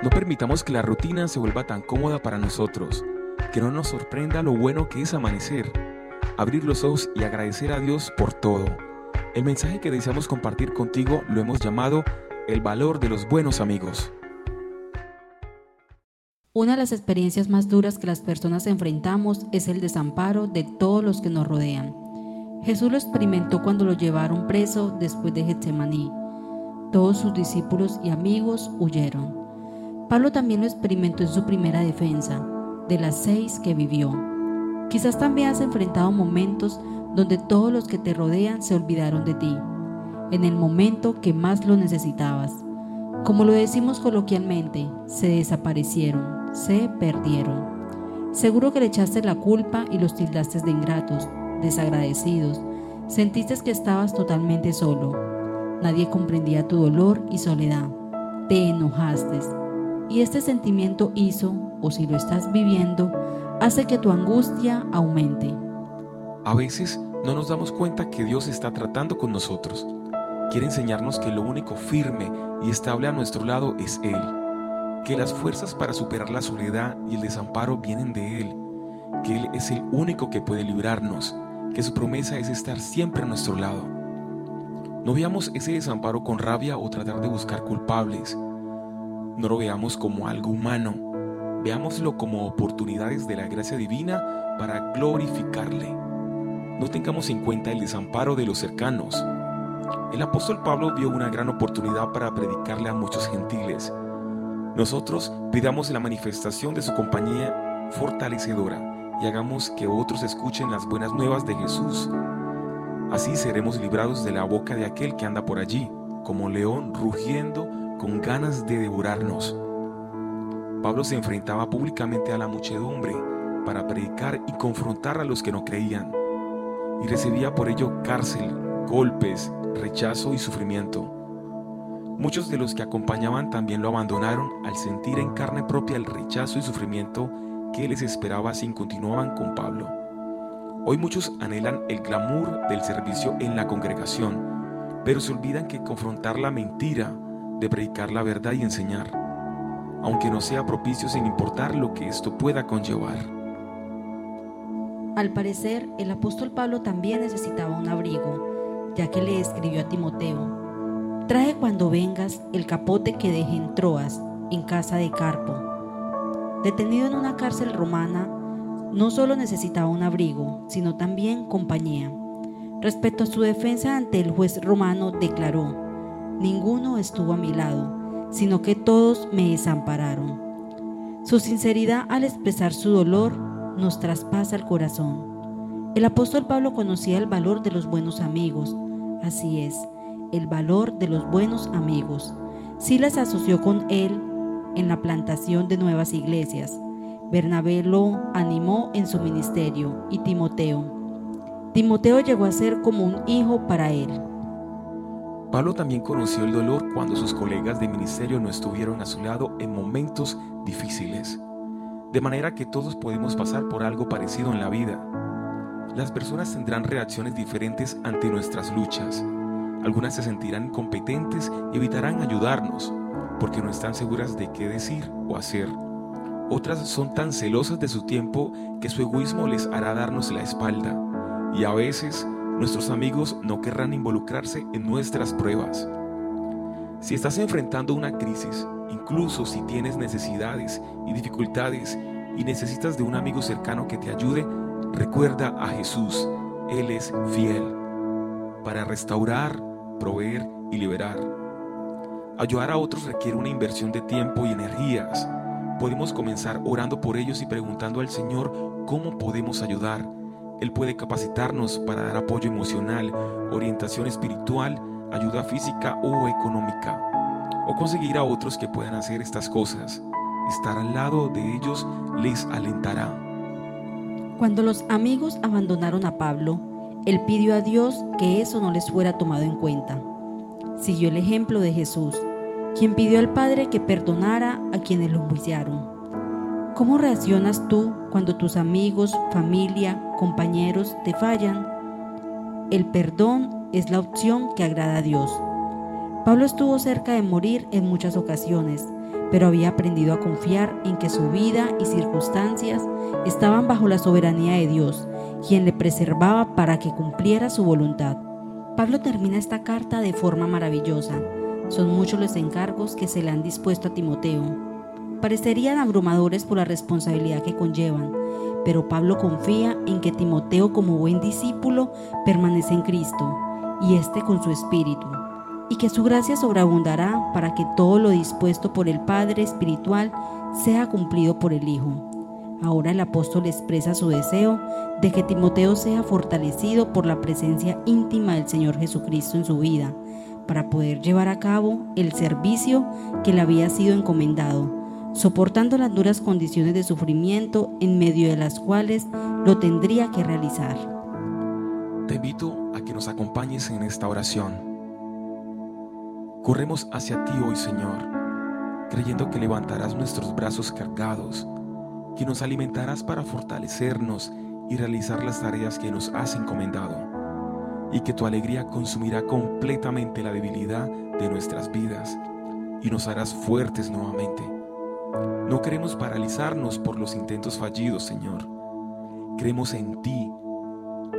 No permitamos que la rutina se vuelva tan cómoda para nosotros, que no nos sorprenda lo bueno que es amanecer, abrir los ojos y agradecer a Dios por todo. El mensaje que deseamos compartir contigo lo hemos llamado el valor de los buenos amigos. Una de las experiencias más duras que las personas enfrentamos es el desamparo de todos los que nos rodean. Jesús lo experimentó cuando lo llevaron preso después de Getsemaní. Todos sus discípulos y amigos huyeron. Pablo también lo experimentó en su primera defensa, de las seis que vivió. Quizás también has enfrentado momentos donde todos los que te rodean se olvidaron de ti, en el momento que más lo necesitabas. Como lo decimos coloquialmente, se desaparecieron, se perdieron. Seguro que le echaste la culpa y los tildaste de ingratos, desagradecidos. Sentiste que estabas totalmente solo. Nadie comprendía tu dolor y soledad. Te enojaste y este sentimiento hizo, o si lo estás viviendo, hace que tu angustia aumente. A veces no nos damos cuenta que Dios está tratando con nosotros. Quiere enseñarnos que lo único firme y estable a nuestro lado es Él, que las fuerzas para superar la soledad y el desamparo vienen de Él, que Él es el único que puede librarnos, que su promesa es estar siempre a nuestro lado. No veamos ese desamparo con rabia o tratar de buscar culpables, no lo veamos como algo humano, veámoslo como oportunidades de la gracia divina para glorificarle. No tengamos en cuenta el desamparo de los cercanos. El apóstol Pablo vio una gran oportunidad para predicarle a muchos gentiles. Nosotros pidamos la manifestación de su compañía fortalecedora y hagamos que otros escuchen las buenas nuevas de Jesús. Así seremos librados de la boca de aquel que anda por allí, como león rugiendo con ganas de devorarnos. Pablo se enfrentaba públicamente a la muchedumbre para predicar y confrontar a los que no creían, y recibía por ello cárcel, golpes, rechazo y sufrimiento. Muchos de los que acompañaban también lo abandonaron al sentir en carne propia el rechazo y sufrimiento que les esperaba si continuaban con Pablo. Hoy muchos anhelan el glamour del servicio en la congregación, pero se olvidan que confrontar la mentira de predicar la verdad y enseñar, aunque no sea propicio sin importar lo que esto pueda conllevar. Al parecer, el apóstol Pablo también necesitaba un abrigo, ya que le escribió a Timoteo, trae cuando vengas el capote que dejé en Troas, en casa de Carpo. Detenido en una cárcel romana, no solo necesitaba un abrigo, sino también compañía. Respecto a su defensa ante el juez romano, declaró, ninguno estuvo a mi lado, sino que todos me desampararon. Su sinceridad al expresar su dolor nos traspasa el corazón. El apóstol Pablo conocía el valor de los buenos amigos, así es, el valor de los buenos amigos. Silas asoció con él en la plantación de nuevas iglesias. Bernabé lo animó en su ministerio y Timoteo. Timoteo llegó a ser como un hijo para él. Pablo también conoció el dolor cuando sus colegas de ministerio no estuvieron a su lado en momentos difíciles. De manera que todos podemos pasar por algo parecido en la vida. Las personas tendrán reacciones diferentes ante nuestras luchas. Algunas se sentirán incompetentes y evitarán ayudarnos porque no están seguras de qué decir o hacer. Otras son tan celosas de su tiempo que su egoísmo les hará darnos la espalda. Y a veces nuestros amigos no querrán involucrarse en nuestras pruebas. Si estás enfrentando una crisis, incluso si tienes necesidades y dificultades y necesitas de un amigo cercano que te ayude, recuerda a Jesús. Él es fiel para restaurar, proveer y liberar. Ayudar a otros requiere una inversión de tiempo y energías. Podemos comenzar orando por ellos y preguntando al Señor cómo podemos ayudar él puede capacitarnos para dar apoyo emocional, orientación espiritual, ayuda física o económica. O conseguir a otros que puedan hacer estas cosas. Estar al lado de ellos les alentará. Cuando los amigos abandonaron a Pablo, él pidió a Dios que eso no les fuera tomado en cuenta. Siguió el ejemplo de Jesús, quien pidió al Padre que perdonara a quienes lo juiciaron. ¿Cómo reaccionas tú cuando tus amigos, familia, compañeros te fallan? El perdón es la opción que agrada a Dios. Pablo estuvo cerca de morir en muchas ocasiones, pero había aprendido a confiar en que su vida y circunstancias estaban bajo la soberanía de Dios, quien le preservaba para que cumpliera su voluntad. Pablo termina esta carta de forma maravillosa. Son muchos los encargos que se le han dispuesto a Timoteo. Parecerían abrumadores por la responsabilidad que conllevan, pero Pablo confía en que Timoteo como buen discípulo permanece en Cristo y éste con su espíritu y que su gracia sobreabundará para que todo lo dispuesto por el Padre Espiritual sea cumplido por el Hijo. Ahora el apóstol expresa su deseo de que Timoteo sea fortalecido por la presencia íntima del Señor Jesucristo en su vida, para poder llevar a cabo el servicio que le había sido encomendado, soportando las duras condiciones de sufrimiento en medio de las cuales lo tendría que realizar. Te invito a que nos acompañes en esta oración Corremos hacia ti hoy, Señor, creyendo que levantarás nuestros brazos cargados, que nos alimentarás para fortalecernos y realizar las tareas que nos has encomendado, y que tu alegría consumirá completamente la debilidad de nuestras vidas y nos harás fuertes nuevamente. No queremos paralizarnos por los intentos fallidos, Señor. Creemos en ti.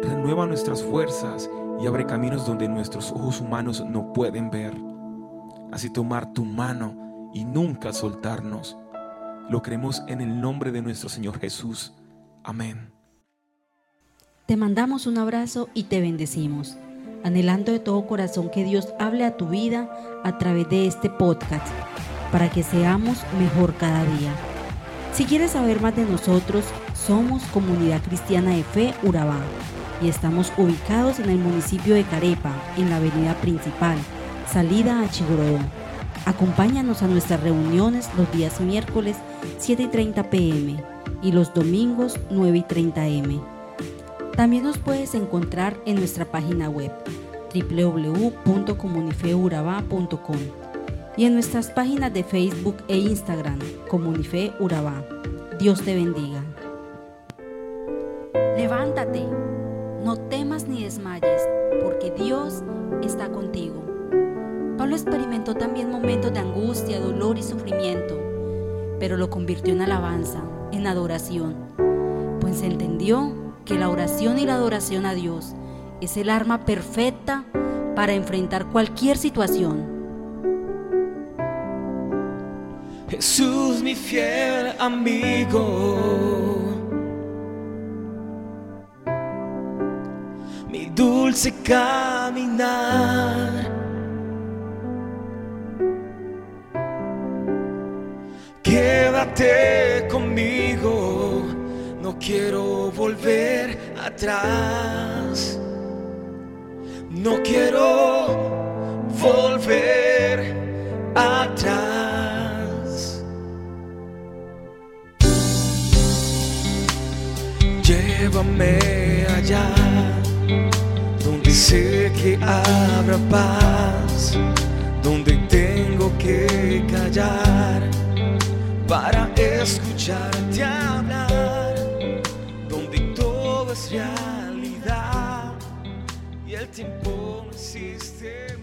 Renueva nuestras fuerzas y abre caminos donde nuestros ojos humanos no pueden ver así tomar tu mano y nunca soltarnos. Lo creemos en el nombre de nuestro Señor Jesús. Amén. Te mandamos un abrazo y te bendecimos, anhelando de todo corazón que Dios hable a tu vida a través de este podcast, para que seamos mejor cada día. Si quieres saber más de nosotros, somos Comunidad Cristiana de Fe Urabá y estamos ubicados en el municipio de Carepa, en la avenida principal Salida a Chigorodó. Acompáñanos a nuestras reuniones los días miércoles 7 y 30 pm y los domingos 9 y 30 m. También nos puedes encontrar en nuestra página web www.comunifeuraba.com y en nuestras páginas de Facebook e Instagram, Comunife Urabá. Dios te bendiga. Levántate, no temas ni desmayes, porque Dios está contigo. Pablo experimentó también momentos de angustia, dolor y sufrimiento, pero lo convirtió en alabanza, en adoración, pues entendió que la oración y la adoración a Dios es el arma perfecta para enfrentar cualquier situación. Jesús, mi fiel amigo, mi dulce caminar. Quédate conmigo, no quiero volver atrás. No quiero donde tengo que callar para escucharte hablar, donde todo es realidad y el tiempo no existe